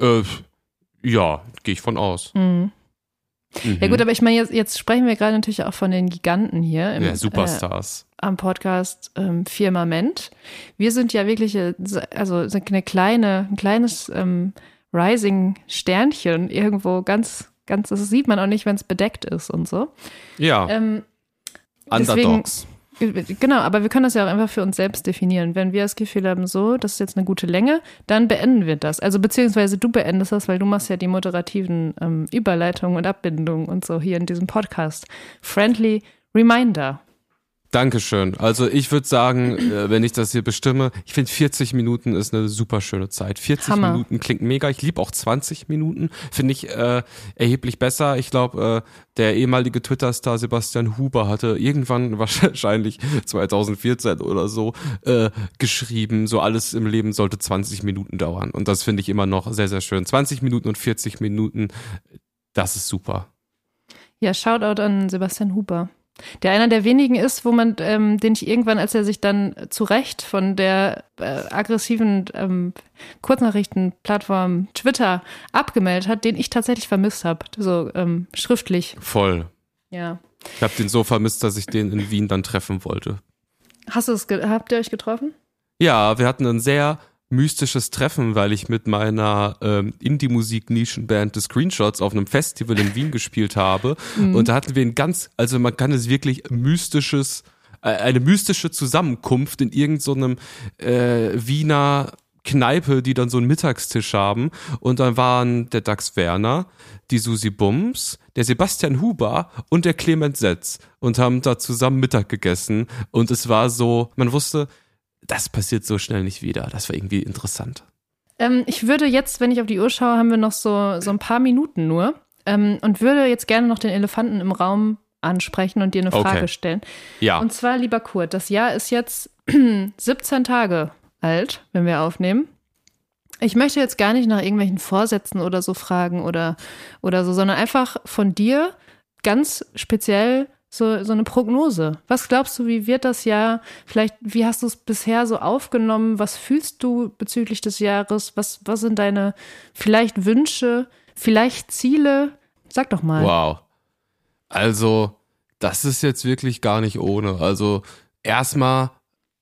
Äh, ja, gehe ich von aus. Mhm. Mhm. Ja gut, aber ich meine, jetzt, jetzt sprechen wir gerade natürlich auch von den Giganten hier im, ja, Superstars. Äh, am Podcast ähm, Firmament. Wir sind ja wirklich, äh, also sind eine kleine, ein kleines ähm, Rising-Sternchen irgendwo ganz, ganz, das sieht man auch nicht, wenn es bedeckt ist und so. ja, Ähm, Underdogs. Genau, aber wir können das ja auch einfach für uns selbst definieren. Wenn wir das Gefühl haben, so, das ist jetzt eine gute Länge, dann beenden wir das. Also beziehungsweise du beendest das, weil du machst ja die moderativen ähm, Überleitungen und Abbindungen und so hier in diesem Podcast. Friendly Reminder. Dankeschön. Also ich würde sagen, äh, wenn ich das hier bestimme, ich finde 40 Minuten ist eine super schöne Zeit. 40 Hammer. Minuten klingt mega. Ich liebe auch 20 Minuten. Finde ich äh, erheblich besser. Ich glaube, äh, der ehemalige Twitter-Star Sebastian Huber hatte irgendwann wahrscheinlich 2014 oder so äh, geschrieben, so alles im Leben sollte 20 Minuten dauern. Und das finde ich immer noch sehr, sehr schön. 20 Minuten und 40 Minuten, das ist super. Ja, Shoutout an Sebastian Huber. Der einer der wenigen ist, wo man, ähm, den ich irgendwann, als er sich dann zu Recht von der äh, aggressiven ähm, Kurznachrichtenplattform Twitter abgemeldet hat, den ich tatsächlich vermisst habe. So ähm, schriftlich. Voll. Ja. Ich habe den so vermisst, dass ich den in Wien dann treffen wollte. Hast du es, habt ihr euch getroffen? Ja, wir hatten ein sehr mystisches Treffen, weil ich mit meiner ähm, Indie-Musik-Nischenband The Screenshots auf einem Festival in Wien gespielt habe. Und da hatten wir ein ganz, also man kann es wirklich mystisches, äh, eine mystische Zusammenkunft in irgendeinem äh, Wiener Kneipe, die dann so einen Mittagstisch haben. Und dann waren der Dax Werner, die Susi Bums, der Sebastian Huber und der Clement Setz und haben da zusammen Mittag gegessen. Und es war so, man wusste, das passiert so schnell nicht wieder. Das war irgendwie interessant. Ähm, ich würde jetzt, wenn ich auf die Uhr schaue, haben wir noch so, so ein paar Minuten nur. Ähm, und würde jetzt gerne noch den Elefanten im Raum ansprechen und dir eine Okay. Frage stellen. Ja. Und zwar, lieber Kurt, das Jahr ist jetzt 17 Tage alt, wenn wir aufnehmen. Ich möchte jetzt gar nicht nach irgendwelchen Vorsätzen oder so fragen oder, oder so, sondern einfach von dir ganz speziell so, so eine Prognose. Was glaubst du, wie wird das Jahr? Vielleicht, wie hast du es bisher so aufgenommen? Was fühlst du bezüglich des Jahres? Was, was sind deine vielleicht Wünsche, vielleicht Ziele? Sag doch mal. Wow. Also, das ist jetzt wirklich gar nicht ohne. Also, erstmal,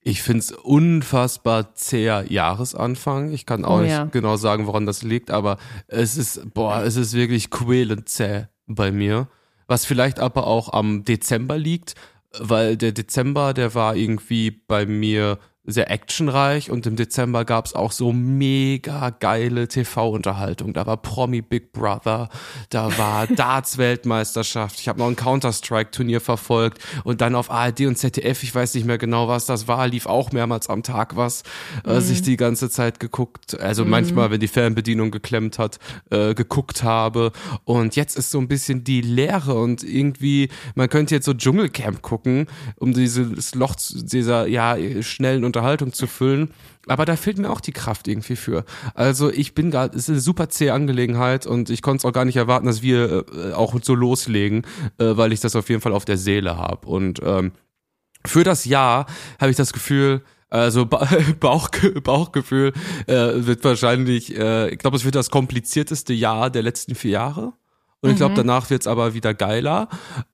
ich find's unfassbar zäher Jahresanfang. Ich kann auch Oh nicht ja. genau sagen, woran das liegt, aber es ist, boah, es ist wirklich quälend zäh bei mir. Was vielleicht aber auch am Dezember liegt, weil der Dezember, der war irgendwie bei mir sehr actionreich und im Dezember gab's auch so mega geile TV-Unterhaltung. Da war Promi Big Brother, da war Darts Weltmeisterschaft, ich habe noch ein Counter-Strike-Turnier verfolgt und dann auf ARD und ZDF, ich weiß nicht mehr genau, was das war, lief auch mehrmals am Tag was, was ich die ganze Zeit geguckt, also manchmal, wenn die Fernbedienung geklemmt hat, äh, geguckt habe. Und jetzt ist so ein bisschen die Leere und irgendwie, man könnte jetzt so Dschungelcamp gucken, um dieses Loch dieser ja schnellen Unterhaltung zu füllen. Aber da fehlt mir auch die Kraft irgendwie für. Also ich bin gerade, es ist eine super zähe Angelegenheit und ich konnte es auch gar nicht erwarten, dass wir äh, auch so loslegen, äh, weil ich das auf jeden Fall auf der Seele habe. Und ähm, für das Jahr habe ich das Gefühl, also ba Bauch, Bauchgefühl äh, wird wahrscheinlich, äh, ich glaube, es wird das komplizierteste Jahr der letzten vier Jahre. Und ich glaube, danach wird's aber wieder geiler.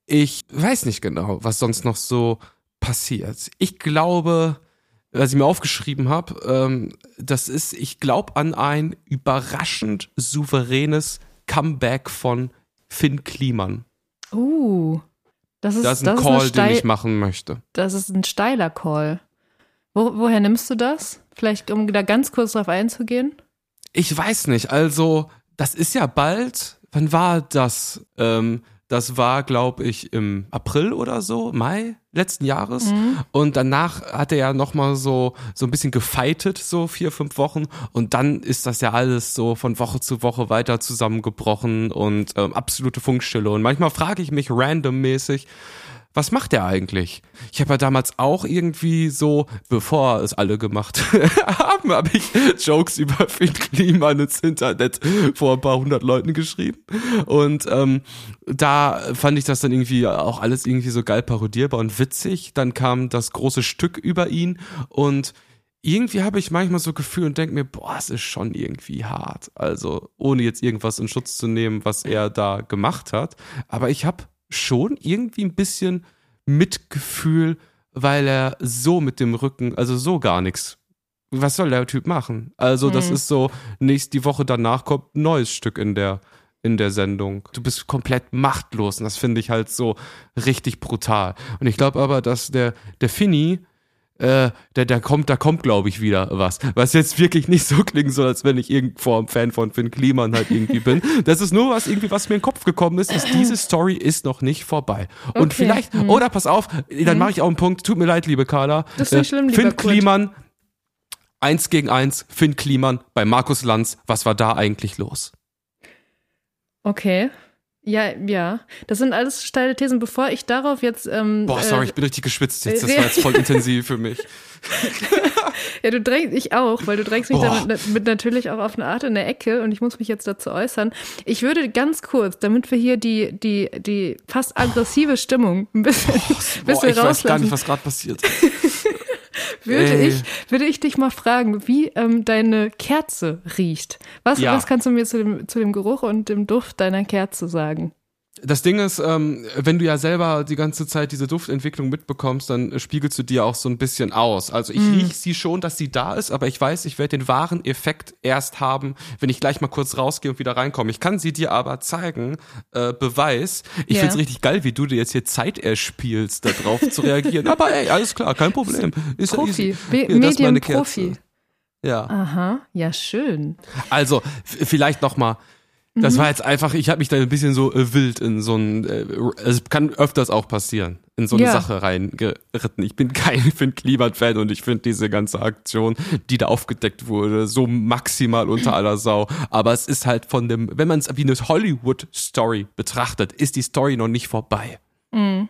Ich weiß nicht genau, was sonst noch so passiert. Ich glaube, was ich mir aufgeschrieben habe, ähm, das ist, ich glaube an ein überraschend souveränes Comeback von Finn Kliman. Uh, das ist, Das ist ein das Call, ist den ich machen möchte. Das ist ein steiler Call. Wo, woher nimmst du das? Vielleicht, um da ganz kurz drauf einzugehen. Ich weiß nicht, also das ist ja bald, wann war das? Ähm, das war, glaube ich, im April oder so, Mai letzten Jahres. Und danach hat er ja nochmal so, so ein bisschen gefeitet, so vier, fünf Wochen. Und dann ist das ja alles so von Woche zu Woche weiter zusammengebrochen und ähm, absolute Funkstille. Und manchmal frage ich mich randommäßig, was macht er eigentlich? Ich habe ja damals auch irgendwie so, bevor es alle gemacht haben, habe ich Jokes über Finn Kliman ins Internet vor ein paar hundert Leuten geschrieben. Und ähm, da fand ich das dann irgendwie auch alles irgendwie so geil parodierbar und witzig. Dann kam das große Stück über ihn und irgendwie habe ich manchmal so Gefühl und denke mir, boah, es ist schon irgendwie hart. Also ohne jetzt irgendwas in Schutz zu nehmen, was er da gemacht hat. Aber ich habe schon irgendwie ein bisschen Mitgefühl, weil er so mit dem Rücken, also so gar nichts. Was soll der Typ machen? Also, das ist so, nächst die Woche danach kommt ein neues Stück in der, in der Sendung. Du bist komplett machtlos und das finde ich halt so richtig brutal. Und ich glaube aber, dass der, der Finny, äh, der, der kommt, da kommt, glaube ich, wieder was. Was jetzt wirklich nicht so klingen soll, als wenn ich irgendwo ein Fan von Finn Kliman halt irgendwie bin. Das ist nur was irgendwie, was mir in den Kopf gekommen ist, ist, diese Story ist noch nicht vorbei. Und Okay. vielleicht, oder pass auf, dann mache ich auch einen Punkt, tut mir leid, liebe Carla. Das ist nicht schlimm, lieber Finn. Kliman, eins gegen eins, Finn Kliman bei Markus Lanz, was war da eigentlich los? Okay. Ja, ja. Das sind alles steile Thesen. Bevor ich darauf jetzt. Ähm, Boah, sorry, äh, ich bin richtig geschwitzt jetzt, das äh, war jetzt voll intensiv für mich. Ja, du drängst, ich auch, weil du drängst mich Boah. damit mit natürlich auch auf eine Art in der Ecke und ich muss mich jetzt dazu äußern. Ich würde ganz kurz, damit wir hier die, die, die fast aggressive Stimmung ein bisschen, Boah, bisschen ich weiß gar rauslassen, nicht, was gerade passiert. würde, ich, würde ich dich mal fragen, wie ähm, deine Kerze riecht. Was, Ja. was kannst du mir zu dem, zu dem Geruch und dem Duft deiner Kerze sagen? Das Ding ist, ähm, wenn du ja selber die ganze Zeit diese Duftentwicklung mitbekommst, dann spiegelst du dir auch so ein bisschen aus. Also ich Mhm. riech sie schon, dass sie da ist, aber ich weiß, ich werde den wahren Effekt erst haben, wenn ich gleich mal kurz rausgehe und wieder reinkomme. Ich kann sie dir aber zeigen, äh, Beweis. Ich Ja. find's richtig geil, wie du dir jetzt hier Zeit erspielst, darauf zu reagieren. Aber ey, alles klar, kein Problem. Ist ja Profi, meine Medienprofi. Ja. Aha, ja, schön. Also, vielleicht noch mal. Das war jetzt einfach, ich habe mich da ein bisschen so äh, wild in so ein, äh, es kann öfters auch passieren, in so eine Ja. Sache reingeritten. Ich bin kein Finn Kliman-Fan und ich finde diese ganze Aktion, die da aufgedeckt wurde, so maximal unter aller Sau. Aber es ist halt von dem, wenn man es wie eine Hollywood-Story betrachtet, ist die Story noch nicht vorbei. Nee,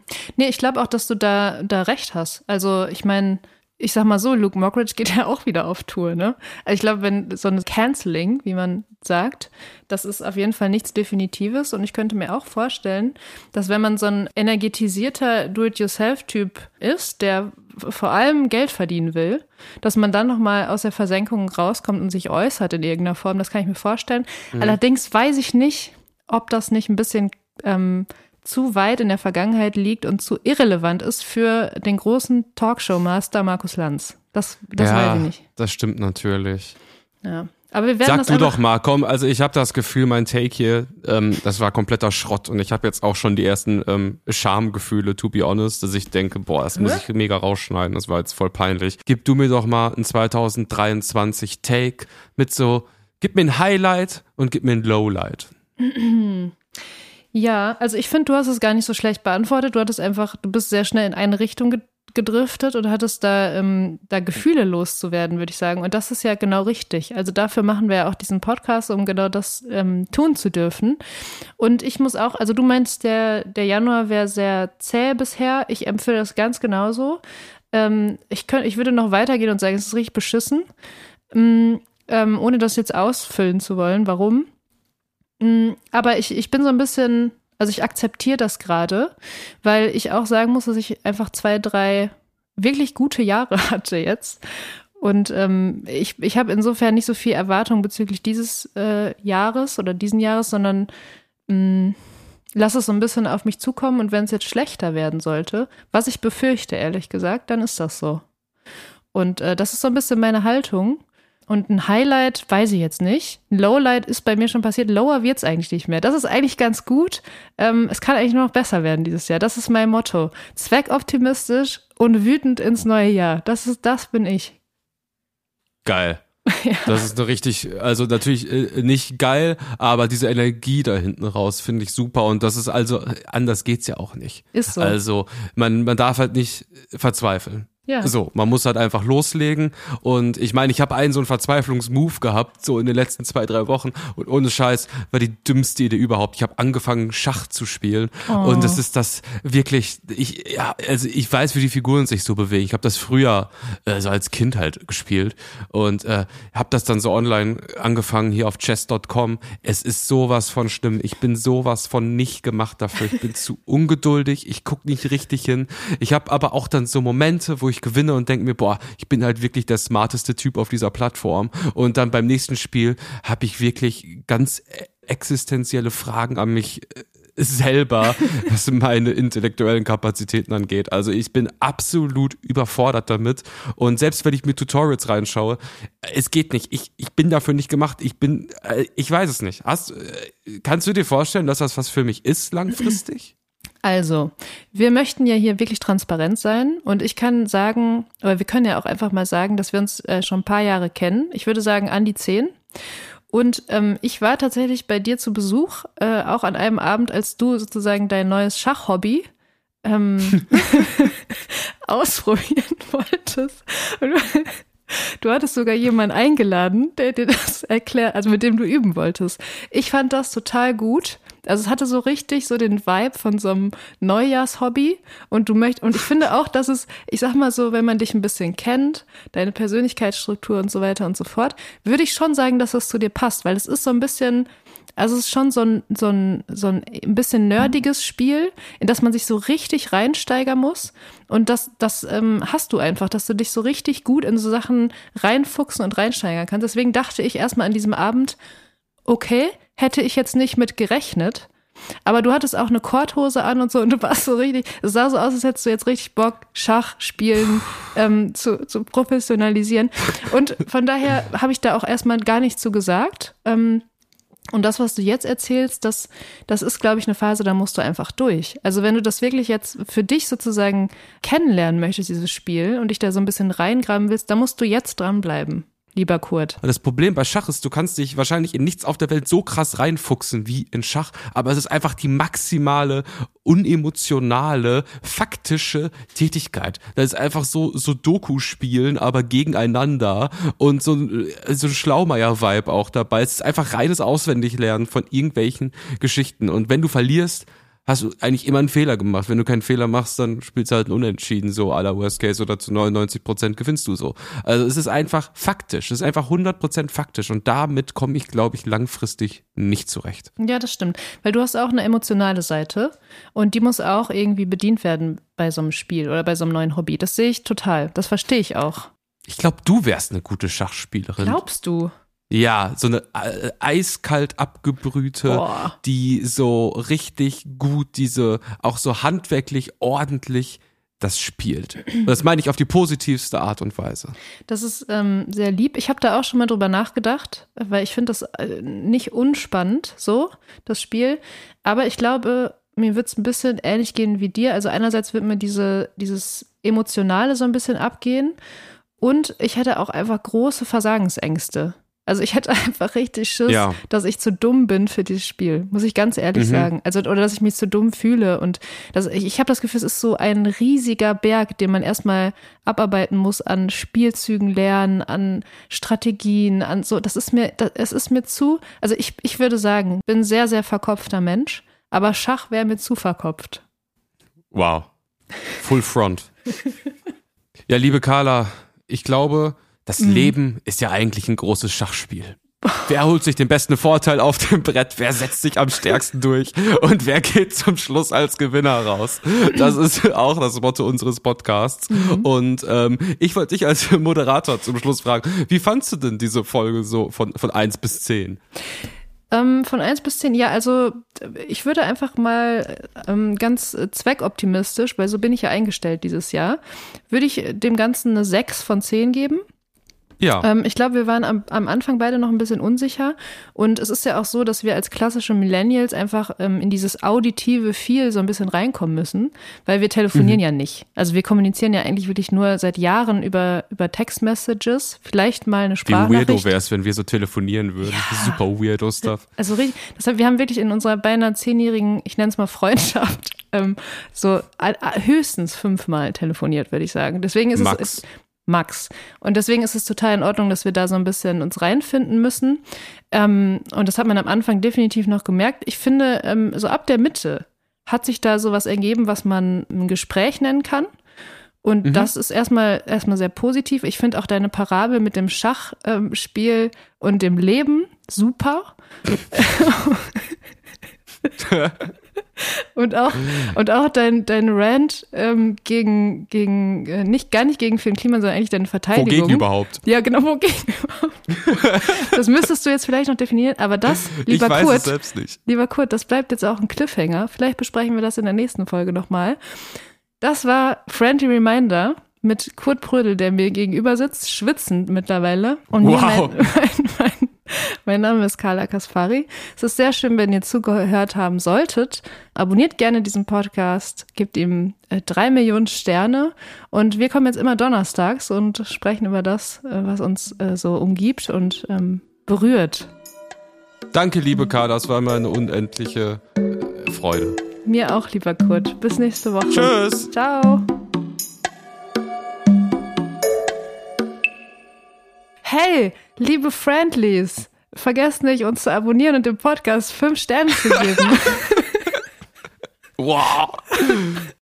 ich glaube auch, dass du da, da recht hast. Also, ich meine, ich sag mal so, Luke Mockridge geht ja auch wieder auf Tour, ne? Also ich glaube, wenn so ein Canceling, wie man sagt, das ist auf jeden Fall nichts Definitives und ich könnte mir auch vorstellen, dass wenn man so ein energetisierter Do-it-yourself-Typ ist, der vor allem Geld verdienen will, dass man dann nochmal aus der Versenkung rauskommt und sich äußert in irgendeiner Form, das kann ich mir vorstellen. Allerdings weiß ich nicht, ob das nicht ein bisschen ähm, zu weit in der Vergangenheit liegt und zu irrelevant ist für den großen Talkshow-Master Markus Lanz. Das, das weiß ich nicht. das stimmt natürlich. Ja. Aber wir werden Sag das du doch mal, komm, also ich habe das Gefühl, mein Take hier, ähm, das war kompletter Schrott und ich habe jetzt auch schon die ersten ähm, Schamgefühle, to be honest, dass ich denke, boah, das muss ich mega rausschneiden, das war jetzt voll peinlich. Gib du mir doch mal ein 2023 Take mit so, gib mir ein Highlight und gib mir ein Lowlight. Ja, also ich finde, du hast es gar nicht so schlecht beantwortet. Du hattest einfach, du bist sehr schnell in eine Richtung ge gedriftet und hattest da, ähm, da Gefühle loszuwerden, würde ich sagen. Und das ist ja genau richtig. Also dafür machen wir ja auch diesen Podcast, um genau das ähm, tun zu dürfen. Und ich muss auch, also du meinst, der, der Januar wäre sehr zäh bisher. Ich empfehle das ganz genauso. Ähm, ich, könnt, ich würde noch weitergehen und sagen, es ist richtig beschissen. Mm, ähm, ohne das jetzt ausfüllen zu wollen. Warum? Mm, Aber ich, ich bin so ein bisschen, also ich akzeptiere das gerade, weil ich auch sagen muss, dass ich einfach zwei, drei wirklich gute Jahre hatte jetzt. Und ähm, ich, ich habe insofern nicht so viel Erwartung bezüglich dieses äh, Jahres oder diesen Jahres, sondern mh, lasse es so ein bisschen auf mich zukommen und wenn es jetzt schlechter werden sollte, was ich befürchte, ehrlich gesagt, dann ist das so. Und äh, das ist so ein bisschen meine Haltung. Und ein Highlight weiß ich jetzt nicht. Ein Lowlight ist bei mir schon passiert. Lower wird es eigentlich nicht mehr. Das ist eigentlich ganz gut. Ähm, es kann eigentlich nur noch besser werden dieses Jahr. Das ist mein Motto. Zweckoptimistisch und wütend ins neue Jahr. Das ist, das bin ich. Geil. Ja. Das ist eine richtig, also natürlich äh, nicht geil, aber diese Energie da hinten raus finde ich super und das ist also, anders geht's ja auch nicht. Ist so. Also man, man darf halt nicht verzweifeln. Ja. So, man muss halt einfach loslegen. Und ich meine, ich habe einen so einen Verzweiflungsmove gehabt, so in den letzten zwei, drei Wochen. Und ohne Scheiß war die dümmste Idee überhaupt. Ich habe angefangen, Schach zu spielen. Oh. Und das ist das wirklich, ich, ja, also ich weiß, wie die Figuren sich so bewegen. Ich habe das früher, also als Kind halt gespielt. Und äh, habe das dann so online angefangen, hier auf chess.com. Es ist sowas von schlimm. Ich bin sowas von nicht gemacht dafür. Ich bin zu ungeduldig. Ich guck nicht richtig hin. Ich habe aber auch dann so Momente, wo ich ich gewinne und denke mir, boah, ich bin halt wirklich der smarteste Typ auf dieser Plattform. Und dann beim nächsten Spiel habe ich wirklich ganz existenzielle Fragen an mich äh, selber, was meine intellektuellen Kapazitäten angeht. Also ich bin absolut überfordert damit. Und selbst wenn ich mir Tutorials reinschaue, es geht nicht. Ich, ich bin dafür nicht gemacht. Ich bin, äh, ich weiß es nicht. Hast, äh, kannst du dir vorstellen, dass das was für mich ist langfristig? Also, wir möchten ja hier wirklich transparent sein und ich kann sagen, aber wir können ja auch einfach mal sagen, dass wir uns äh, schon ein paar Jahre kennen. Ich würde sagen an die zehn. Und ähm, ich war tatsächlich bei dir zu Besuch, äh, auch an einem Abend, als du sozusagen dein neues Schachhobby ähm, ausprobieren wolltest. Du hattest sogar jemanden eingeladen, der dir das erklärt, also mit dem du üben wolltest. Ich fand das total gut. Also es hatte so richtig so den Vibe von so einem Neujahrshobby und du möchtest und ich finde auch, dass es, ich sag mal so, wenn man dich ein bisschen kennt, deine Persönlichkeitsstruktur und so weiter und so fort, würde ich schon sagen, dass das zu dir passt, weil es ist so ein bisschen also es ist schon so ein, so ein, so ein, bisschen nerdiges Spiel, in das man sich so richtig reinsteigern muss. Und das, das ähm, hast du einfach, dass du dich so richtig gut in so Sachen reinfuchsen und reinsteigern kannst. Deswegen dachte ich erstmal an diesem Abend, okay, hätte ich jetzt nicht mit gerechnet. Aber du hattest auch eine Korthose an und so und du warst so richtig, es sah so aus, als hättest du jetzt richtig Bock, Schach spielen ähm, zu, zu professionalisieren. Und von daher habe ich da auch erstmal gar nichts zu gesagt. Ähm, und das, was du jetzt erzählst, das, das ist, glaube ich, eine Phase, da musst du einfach durch. Also wenn du das wirklich jetzt für dich sozusagen kennenlernen möchtest, dieses Spiel, und dich da so ein bisschen reingraben willst, da musst du jetzt dranbleiben lieber Kurt. Das Problem bei Schach ist, du kannst dich wahrscheinlich in nichts auf der Welt so krass reinfuchsen wie in Schach, aber es ist einfach die maximale, unemotionale, faktische Tätigkeit. Das ist einfach so, so Doku spielen, aber gegeneinander und so, so ein Schlaumeier-Vibe auch dabei. Es ist einfach reines Auswendiglernen von irgendwelchen Geschichten und wenn du verlierst, hast du eigentlich immer einen Fehler gemacht. Wenn du keinen Fehler machst, dann spielst du halt ein Unentschieden, so aller Worst Case oder zu 99 Prozent gewinnst du so. Also es ist einfach faktisch. Es ist einfach 100 Prozent faktisch und damit komme ich, glaube ich, langfristig nicht zurecht. Ja, das stimmt. Weil du hast auch eine emotionale Seite und die muss auch irgendwie bedient werden bei so einem Spiel oder bei so einem neuen Hobby. Das sehe ich total. Das verstehe ich auch. Ich glaube, du wärst eine gute Schachspielerin. Glaubst du? Ja, so eine äh, eiskalt abgebrühte, Boah. die so richtig gut diese, auch so handwerklich ordentlich das spielt. Und das meine ich auf die positivste Art und Weise. Das ist ähm, sehr lieb. Ich habe da auch schon mal drüber nachgedacht, weil ich finde das äh, nicht unspannend, so, das Spiel. Aber ich glaube, mir wird es ein bisschen ähnlich gehen wie dir. Also einerseits wird mir diese, dieses Emotionale so ein bisschen abgehen. Und ich hätte auch einfach große Versagensängste. Also ich hätte einfach richtig Schiss, ja. dass ich zu dumm bin für dieses Spiel, muss ich ganz ehrlich mhm. sagen. Also oder dass ich mich zu dumm fühle und dass ich, ich habe das Gefühl, es ist so ein riesiger Berg, den man erstmal abarbeiten muss an Spielzügen lernen, an Strategien, an so. Das ist mir, das, es ist mir zu. Also ich, ich würde sagen, bin sehr sehr verkopfter Mensch, aber Schach wäre mir zu verkopft. Wow, Full Front. ja, liebe Carla, ich glaube das mhm. Leben ist ja eigentlich ein großes Schachspiel. Wer holt sich den besten Vorteil auf dem Brett? Wer setzt sich am stärksten durch? Und wer geht zum Schluss als Gewinner raus? Das ist auch das Motto unseres Podcasts. Mhm. Und ähm, ich wollte dich als Moderator zum Schluss fragen, wie fandst du denn diese Folge so von, von eins bis zehn? Ähm, von 1 bis 10, ja, also ich würde einfach mal ähm, ganz zweckoptimistisch, weil so bin ich ja eingestellt dieses Jahr, würde ich dem Ganzen eine 6 von 10 geben. Ja. Ähm, ich glaube, wir waren am, am Anfang beide noch ein bisschen unsicher. Und es ist ja auch so, dass wir als klassische Millennials einfach ähm, in dieses auditive Viel so ein bisschen reinkommen müssen, weil wir telefonieren Mhm. ja nicht. Also wir kommunizieren ja eigentlich wirklich nur seit Jahren über, über Textmessages, vielleicht mal eine Wie weirdo Sprachnachricht. wär's, wenn wir so telefonieren würden. Super weirdo Stuff. Also richtig, deshalb, wir haben wirklich in unserer beinahe zehnjährigen, ich nenne es mal Freundschaft, ähm, so höchstens fünfmal telefoniert, würde ich sagen. Deswegen ist Max. es Max. Und deswegen ist es total in Ordnung, dass wir da so ein bisschen uns reinfinden müssen. Ähm, und das hat man am Anfang definitiv noch gemerkt. Ich finde, ähm, so ab der Mitte hat sich da sowas ergeben, was man ein Gespräch nennen kann. Und das ist erstmal erstmal sehr positiv. Ich finde auch deine Parabel mit dem Schachspiel und dem Leben super. und auch, und auch dein, dein Rant ähm, gegen, gegen äh, nicht gar nicht gegen Finn Kliman, sondern eigentlich deine Verteidigung. Wogegen überhaupt? Ja, genau, wogegen überhaupt. das müsstest du jetzt vielleicht noch definieren, aber das, lieber ich weiß Kurt, es selbst nicht. Lieber Kurt, das bleibt jetzt auch ein Cliffhanger. Vielleicht besprechen wir das in der nächsten Folge nochmal. Das war Friendly Reminder mit Kurt Prödel, der mir gegenüber sitzt, schwitzend mittlerweile. Und mir Wow. mein, mein, mein, mein Name ist Carla Kaspari. Es ist sehr schön, wenn ihr zugehört haben solltet. Abonniert gerne diesen Podcast, gebt ihm äh, drei Millionen Sterne. Und wir kommen jetzt immer donnerstags und sprechen über das, äh, was uns äh, so umgibt und ähm, berührt. Danke, liebe K, das war immer eine unendliche Freude. Mir auch, lieber Kurt. Bis nächste Woche. Tschüss. Ciao. Hey, liebe Friendlies, vergesst nicht, uns zu abonnieren und dem Podcast fünf Sterne zu geben. Wow.